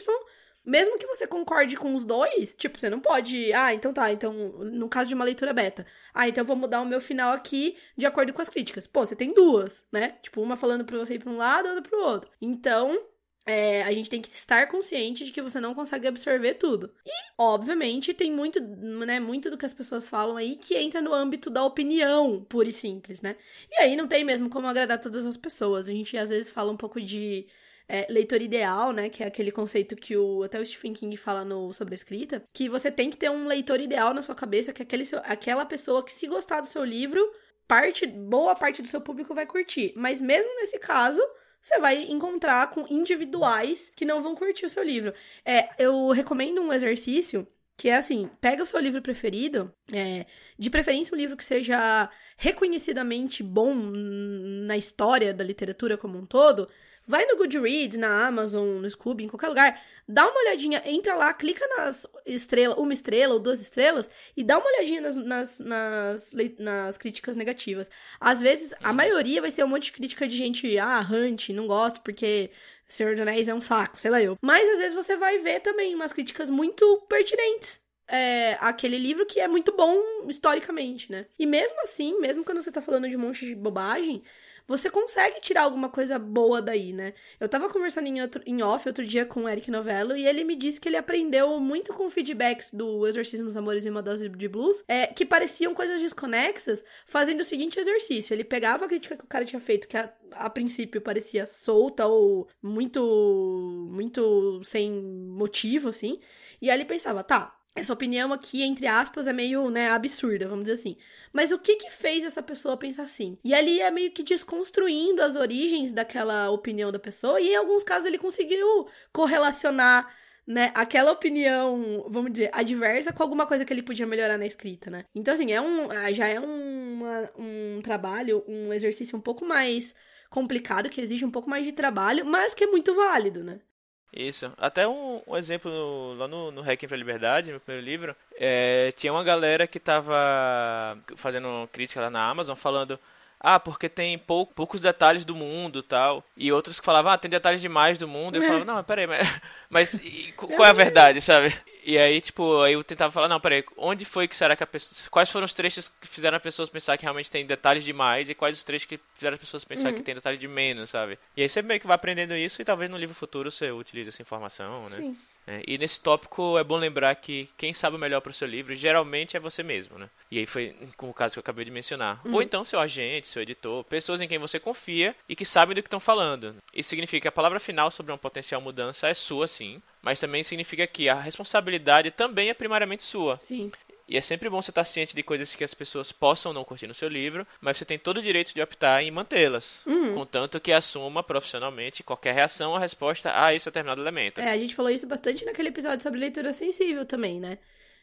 Mesmo que você concorde com os dois, tipo, você não pode. Ah, então tá, então, no caso de uma leitura beta. Ah, então eu vou mudar o meu final aqui de acordo com as críticas. Pô, você tem duas, né? Tipo, uma falando pra você ir pra um lado, outra pro outro. Então, é, a gente tem que estar consciente de que você não consegue absorver tudo. E, obviamente, tem muito, né, muito do que as pessoas falam aí que entra no âmbito da opinião, pura e simples, né? E aí não tem mesmo como agradar todas as pessoas. A gente às vezes fala um pouco de é, leitor ideal, né? Que é aquele conceito que o, até o Stephen King fala no, sobre a escrita. Que você tem que ter um leitor ideal na sua cabeça, que aquele, aquela pessoa que, se gostar do seu livro, parte, boa parte do seu público vai curtir. Mas mesmo nesse caso, você vai encontrar com individuais que não vão curtir o seu livro. É, eu recomendo um exercício que é assim: pega o seu livro preferido, é, de preferência um livro que seja reconhecidamente bom na história da literatura como um todo. Vai no Goodreads, na Amazon, no Scooby, em qualquer lugar, dá uma olhadinha, entra lá, clica nas estrelas, uma estrela ou duas estrelas, e dá uma olhadinha nas, nas, nas, nas críticas negativas. Às vezes, a maioria vai ser um monte de crítica de gente, ah, Hunt, não gosto porque Senhor dos Anéis é um saco, sei lá eu. Mas às vezes você vai ver também umas críticas muito pertinentes. É, aquele livro que é muito bom historicamente, né? E mesmo assim, mesmo quando você tá falando de um monte de bobagem, você consegue tirar alguma coisa boa daí, né? Eu tava conversando em, outro, em off outro dia com o Eric Novello e ele me disse que ele aprendeu muito com feedbacks do Exorcismo dos Amores e uma dose de blues, é, que pareciam coisas desconexas, fazendo o seguinte exercício. Ele pegava a crítica que o cara tinha feito, que a, a princípio parecia solta ou muito, muito sem motivo, assim, e aí ele pensava, tá, essa opinião aqui, entre aspas, é meio, né, absurda, vamos dizer assim. Mas o que que fez essa pessoa pensar assim? E ali é meio que desconstruindo as origens daquela opinião da pessoa, e em alguns casos ele conseguiu correlacionar né, aquela opinião, vamos dizer, adversa com alguma coisa que ele podia melhorar na escrita, né? Então, assim, é um, já é um, uma, um trabalho, um exercício um pouco mais complicado, que exige um pouco mais de trabalho, mas que é muito válido, né? Isso. Até um, um exemplo no, lá no, no Hacking pra Liberdade, meu primeiro livro, é, tinha uma galera que tava fazendo crítica lá na Amazon falando ah, porque tem pou, poucos detalhes do mundo tal. E outros que falavam, ah, tem detalhes demais do mundo. Eu falava, <laughs> não, peraí, mas, <laughs> mas e, qual é a verdade, sabe? E aí, tipo, aí eu tentava falar, não, peraí, onde foi que será que a pessoa. Quais foram os trechos que fizeram as pessoas pensar que realmente tem detalhes demais e quais os trechos que fizeram as pessoas pensar uhum. que tem detalhes de menos, sabe? E aí você meio que vai aprendendo isso e talvez no livro futuro você utilize essa informação, né? Sim. É, e nesse tópico é bom lembrar que quem sabe o melhor para o seu livro geralmente é você mesmo, né? E aí foi com o caso que eu acabei de mencionar. Uhum. Ou então seu agente, seu editor, pessoas em quem você confia e que sabem do que estão falando. Isso significa que a palavra final sobre uma potencial mudança é sua, sim, mas também significa que a responsabilidade também é primariamente sua. Sim. E é sempre bom você estar ciente de coisas que as pessoas possam não curtir no seu livro, mas você tem todo o direito de optar em mantê-las. Uhum. Contanto que assuma profissionalmente qualquer reação ou resposta a esse determinado elemento. É, a gente falou isso bastante naquele episódio sobre leitura sensível também, né?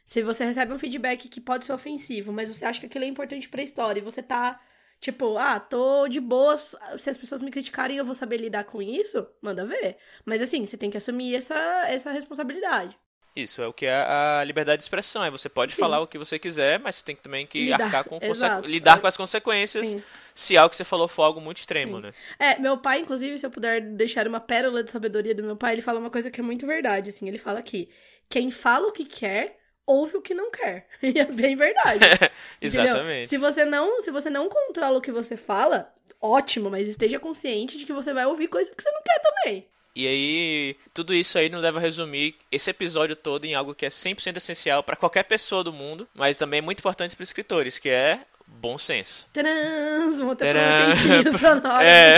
Se você recebe um feedback que pode ser ofensivo, mas você acha que aquilo é importante pra história e você tá Tipo, ah, tô de boas. Se as pessoas me criticarem, eu vou saber lidar com isso? Manda ver. Mas assim, você tem que assumir essa, essa responsabilidade. Isso, é o que é a liberdade de expressão. É você pode Sim. falar o que você quiser, mas você tem que também que lidar, arcar com lidar com as consequências Sim. se algo que você falou for algo muito extremo, Sim. né? É, meu pai, inclusive, se eu puder deixar uma pérola de sabedoria do meu pai, ele fala uma coisa que é muito verdade, assim, ele fala que quem fala o que quer ouve o que não quer. <laughs> E é bem verdade. <laughs> Exatamente. Se você não, se você não controla o que você fala, ótimo, mas esteja consciente de que você vai ouvir coisa que você não quer também. E aí, tudo isso aí nos leva a resumir esse episódio todo em algo que é 100% essencial para qualquer pessoa do mundo, mas também é muito importante para escritores, que é bom senso. Trans, vou ter um <laughs> sonoro. É.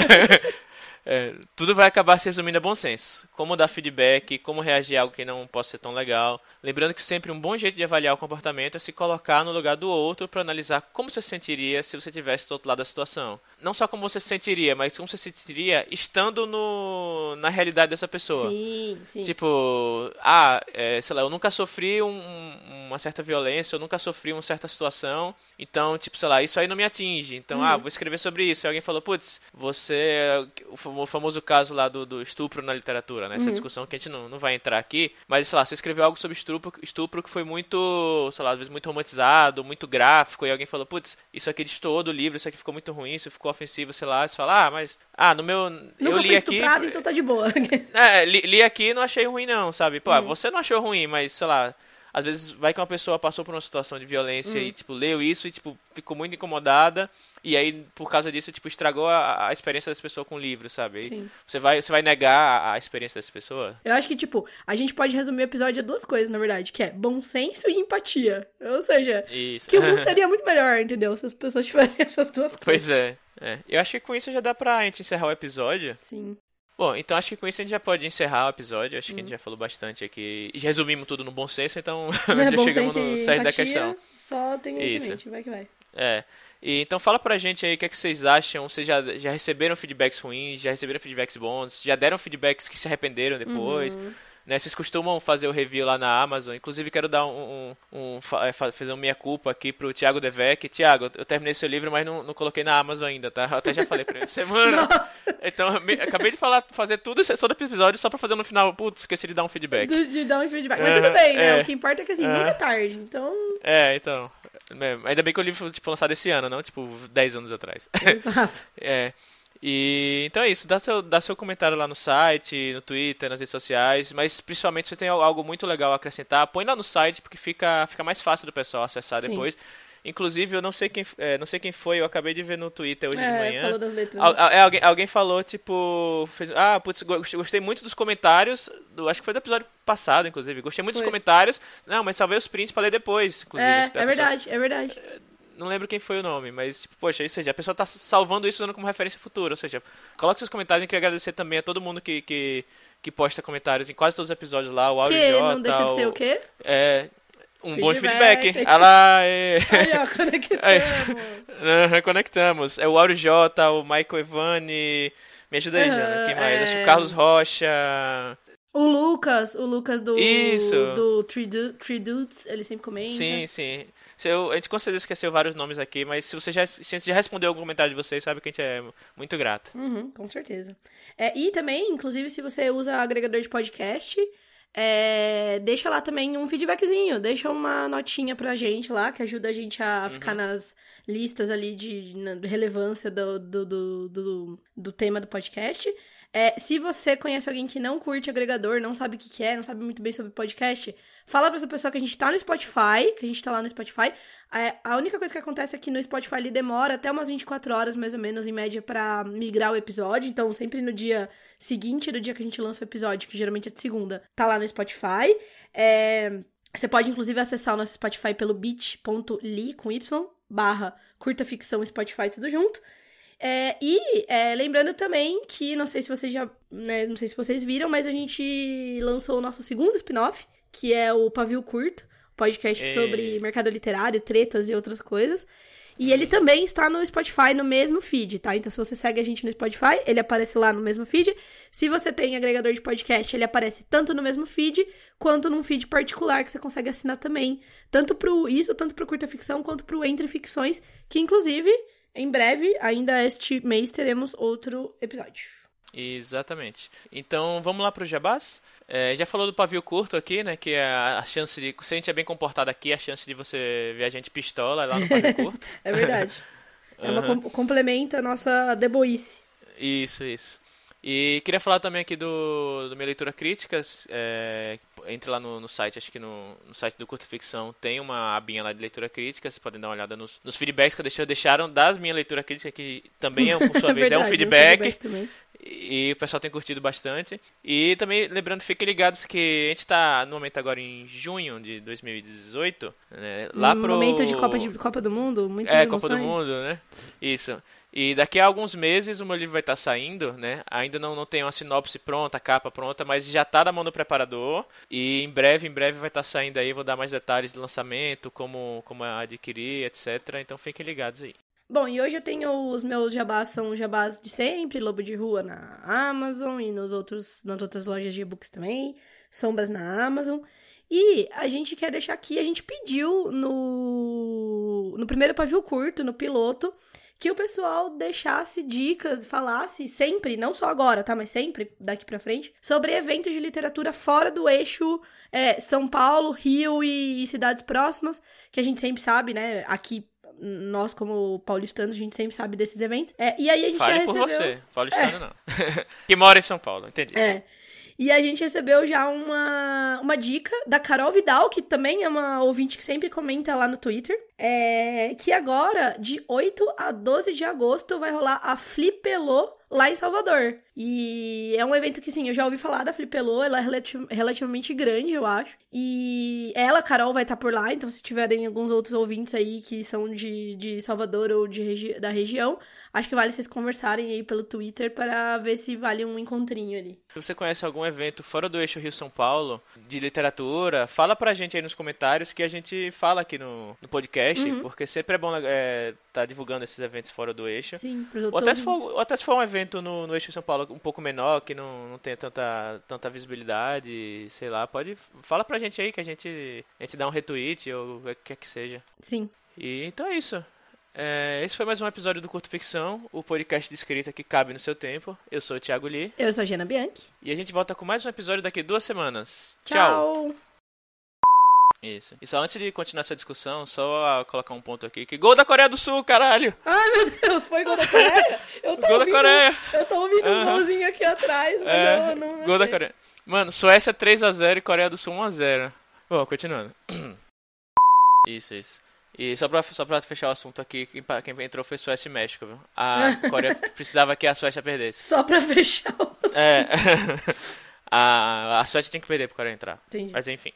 <laughs> É, tudo vai acabar se resumindo a bom senso. Como dar feedback, como reagir a algo que não possa ser tão legal. Lembrando que sempre um bom jeito de avaliar o comportamento é se colocar no lugar do outro para analisar como você se sentiria se você estivesse do outro lado da situação. Não só como você se sentiria, mas como você se sentiria estando no, na realidade dessa pessoa. Sim, sim. Tipo, ah, é, sei lá, eu nunca sofri um, uma certa violência, eu nunca sofri uma certa situação, então, tipo, sei lá, isso aí não me atinge. Então, ah, uhum. ah, vou escrever sobre isso. E alguém falou, putz, você. O famoso caso lá do, do estupro na literatura, né? Essa uhum. discussão que a gente não, não vai entrar aqui. Mas, sei lá, você escreveu algo sobre estupro, estupro que foi muito, sei lá, às vezes muito romantizado, muito gráfico, e alguém falou, putz, isso aqui destoou do livro, isso aqui ficou muito ruim, isso ficou ofensivo, sei lá. Você fala, ah, mas. Ah, no meu. Nunca eu li aqui. então tá de boa. <laughs> é, li, li aqui e não achei ruim, não, sabe? Pô, uhum. você não achou ruim, mas, sei lá às vezes vai que uma pessoa passou por uma situação de violência hum. e, tipo, leu isso e, tipo, ficou muito incomodada. E aí, por causa disso, tipo, estragou a, a experiência dessa pessoa com o livro, sabe? Sim. Você vai, você vai negar a, a, experiência dessa pessoa? Eu acho que, tipo, a gente pode resumir o episódio a duas coisas, na verdade, que é bom senso e empatia. Ou seja, isso. que o mundo <laughs> seria muito melhor, entendeu? Se as pessoas <laughs> tivessem essas duas coisas. Pois é. é. Eu acho que com isso já dá pra gente encerrar o episódio. Sim. Bom, então acho que com isso a gente já pode encerrar o episódio. Acho que a gente já falou bastante aqui. Resumimos tudo no bom senso, então Né, <laughs> <laughs> já chegamos no cerne da questão. Só tem isso em mente, vai que vai. É. E, então fala pra gente aí o que, é que vocês acham. Vocês já, já receberam feedbacks ruins, já receberam feedbacks bons, já deram feedbacks que se arrependeram depois. Uhum. Né, vocês costumam fazer o review lá na Amazon. Inclusive, quero dar um, um, um é, fa- fazer uma minha culpa aqui pro Thiago Devec. Thiago, eu terminei seu livro, mas não, não coloquei na Amazon ainda, tá? Eu até já falei pra ele. <laughs> Semana. Nossa, Então, me- acabei de falar, fazer tudo todo episódio só pra fazer no final. Putz, esqueci de dar um feedback. de, de dar um feedback. Mas Aham, tudo bem, né? é. O que importa é que assim, Aham. nunca é tarde. Então, É, então. é, Ainda bem que o livro foi tipo, lançado esse ano, não tipo 10 anos atrás. exato. <laughs> É. E então é isso, dá seu, dá seu comentário lá no site, no Twitter, nas redes sociais, mas principalmente se você tem algo muito legal a acrescentar, põe lá no site porque fica, fica mais fácil do pessoal acessar Sim. depois. Inclusive, eu não sei quem, é, não sei quem foi, eu acabei de ver no Twitter hoje de É, manhã. falou das letras. Al- al- é, alguém, alguém falou, tipo, fez, ah, putz, go- gostei muito dos comentários, do, acho que foi do episódio passado, inclusive, gostei muito dos Foi. comentários, não, mas salvei os prints pra ler depois, inclusive. é, é pessoa- verdade, é verdade. Não lembro quem foi o nome, mas, tipo, poxa, ou seja, a pessoa tá salvando isso dando como referência futura. Ou seja, coloque seus comentários. Eu queria agradecer também a todo mundo que, que, que posta comentários em quase todos os episódios lá. O Áudio Que J, não deixa de ser o quê? É, um bom Feedback. feedback. Ah <laughs> lá, é. Aí, ó, conectamos. <laughs> Aham, Conectamos. É o Áudio J, o Michael Evani. Me ajuda aí, Jana. Quem mais? Acho que é. o Carlos Rocha. O Lucas, o Lucas do, Isso. do Three, Du- Three Dudes, ele sempre comenta. Sim, sim. Eu- a gente com certeza esqueceu vários nomes aqui, mas se você já, se a gente já respondeu algum comentário de vocês, sabe que a gente é muito grato. Uhum, com certeza. É, e também, inclusive, se você usa agregador de podcast, é, deixa lá também um feedbackzinho, deixa uma notinha pra gente lá, que ajuda a gente a Uhum. ficar nas listas ali de, de relevância do, do, do, do, do tema do podcast. É, se você conhece alguém que não curte agregador, não sabe o que, que é, não sabe muito bem sobre podcast, fala pra essa pessoa que a gente tá no Spotify, que a gente tá lá no Spotify. É, a única coisa que acontece é que no Spotify ele demora até umas 24 horas, mais ou menos, em média, pra migrar o episódio. Então, sempre no dia seguinte do dia que a gente lança o episódio, que geralmente é de segunda, tá lá no Spotify. É, Você pode, inclusive, acessar o nosso Spotify pelo bit.ly com Y, barra curta ficção Spotify, tudo junto. É, e é, lembrando também que, não sei se vocês já. né, não sei se vocês viram, mas a gente lançou o nosso segundo spin-off, que é o Pavio Curto, podcast Ei. sobre mercado literário, tretas e outras coisas. E ele também está no Spotify, no mesmo feed, tá? Então, se você segue a gente no Spotify, ele aparece lá no mesmo feed. Se você tem agregador de podcast, ele aparece tanto no mesmo feed, quanto num feed particular que você consegue assinar também. Tanto pro isso, tanto pro Curta Ficção, quanto pro Entre Ficções, que inclusive, em breve, ainda este mês, teremos outro episódio. Exatamente. Então vamos lá pro Jabás. É, já falou do pavio curto aqui, né? Que é a a chance de. Se a gente é bem comportado aqui, a chance de você ver a gente pistola é lá no pavio <laughs> curto. É verdade. <laughs> É uma Aham. com- complementa a nossa deboice. Isso, isso. E queria falar também aqui do, do minha leitura críticas. É, entre lá no, no site, acho que no, no site do Curta Ficção tem uma abinha lá de leitura crítica. Vocês podem dar uma olhada nos, nos feedbacks que eu deixei, deixaram das minhas leituras críticas, que também, é, por sua <laughs> vez, é um verdade, feedback. E o pessoal tem curtido bastante. E também, lembrando, fiquem ligados que a gente tá no momento agora em junho de 2018. Né, lá pro. momento de Copa, de Copa do Mundo, muitas É, emoções. Copa do Mundo, né? Isso. E daqui a alguns meses o meu livro vai estar saindo, né? Ainda não, não tenho a sinopse pronta, a capa pronta, mas já tá na mão do preparador. E em breve, em breve vai estar saindo aí. Vou dar mais detalhes de lançamento, como, como adquirir, etc. Então fiquem ligados aí. Bom, e hoje eu tenho os meus jabás, são jabás de sempre, Lobo de Rua na Amazon e nos outros, nas outras lojas de e-books também, Sombras na Amazon. E a gente quer deixar aqui, a gente pediu no, no primeiro pavio curto, no piloto, que o pessoal deixasse dicas, falasse sempre, não só agora, tá? Mas sempre, daqui pra frente, sobre eventos de literatura fora do eixo é, São Paulo, Rio e, e cidades próximas, que a gente sempre sabe, né? Aqui, nós como paulistanos, a gente sempre sabe desses eventos. É, e aí a gente Fale já por recebeu... você, paulistano não. <laughs> que mora em São Paulo, entendi. É. E a gente recebeu já uma, uma dica da Carol Vidal, que também é uma ouvinte que sempre comenta lá no Twitter. É, que agora, de 8 a 12 de agosto, vai rolar a Flipelô lá em Salvador. E é um evento que, sim, eu já ouvi falar da Flipelô, ela é relati- relativamente grande, eu acho. E ela, Carol, vai estar por lá, então se tiverem alguns outros ouvintes aí que são de, de Salvador ou de regi da região, acho que vale vocês conversarem aí pelo Twitter para ver se vale um encontrinho ali. Se você conhece algum evento fora do eixo Rio-São Paulo, de literatura, fala pra gente aí nos comentários que a gente fala aqui no, no podcast, Uhum. porque sempre é bom estar tá divulgando esses eventos fora do eixo. Sim, pros Ou até, se outros. for, ou até se for um evento no, no eixo São Paulo um pouco menor, que não, não tenha tanta, tanta visibilidade, sei lá, pode. Fala pra gente aí que a gente, a gente dá um retweet ou o que quer que seja. Sim. E então é isso. É, esse foi mais um episódio do Curto Ficção, o podcast de escrita que cabe no seu tempo. Eu sou o Thiago Lee Eu sou a Giana Bianchi. e a gente volta com mais um episódio daqui duas semanas. Tchau. Isso. E só antes de continuar essa discussão, só colocar um ponto aqui. Que gol da Coreia do Sul, caralho! Ai, meu Deus, foi gol da Coreia? Eu tô Gol da ouvindo, Coreia! Eu tô ouvindo um Aham. golzinho aqui atrás, mas É, eu não... gol da. Coreia. Mano, Suécia 3x0 e Coreia do Sul 1x0. Bom, continuando. <clears throat> Isso, isso. E só pra, só pra fechar o assunto aqui, quem, quem entrou foi Suécia e México, viu? A <laughs> Coreia precisava que a Suécia perdesse. Só pra fechar o assunto. É. <laughs> a, a Suécia tinha que perder pro Coreia entrar. Entendi. Mas enfim.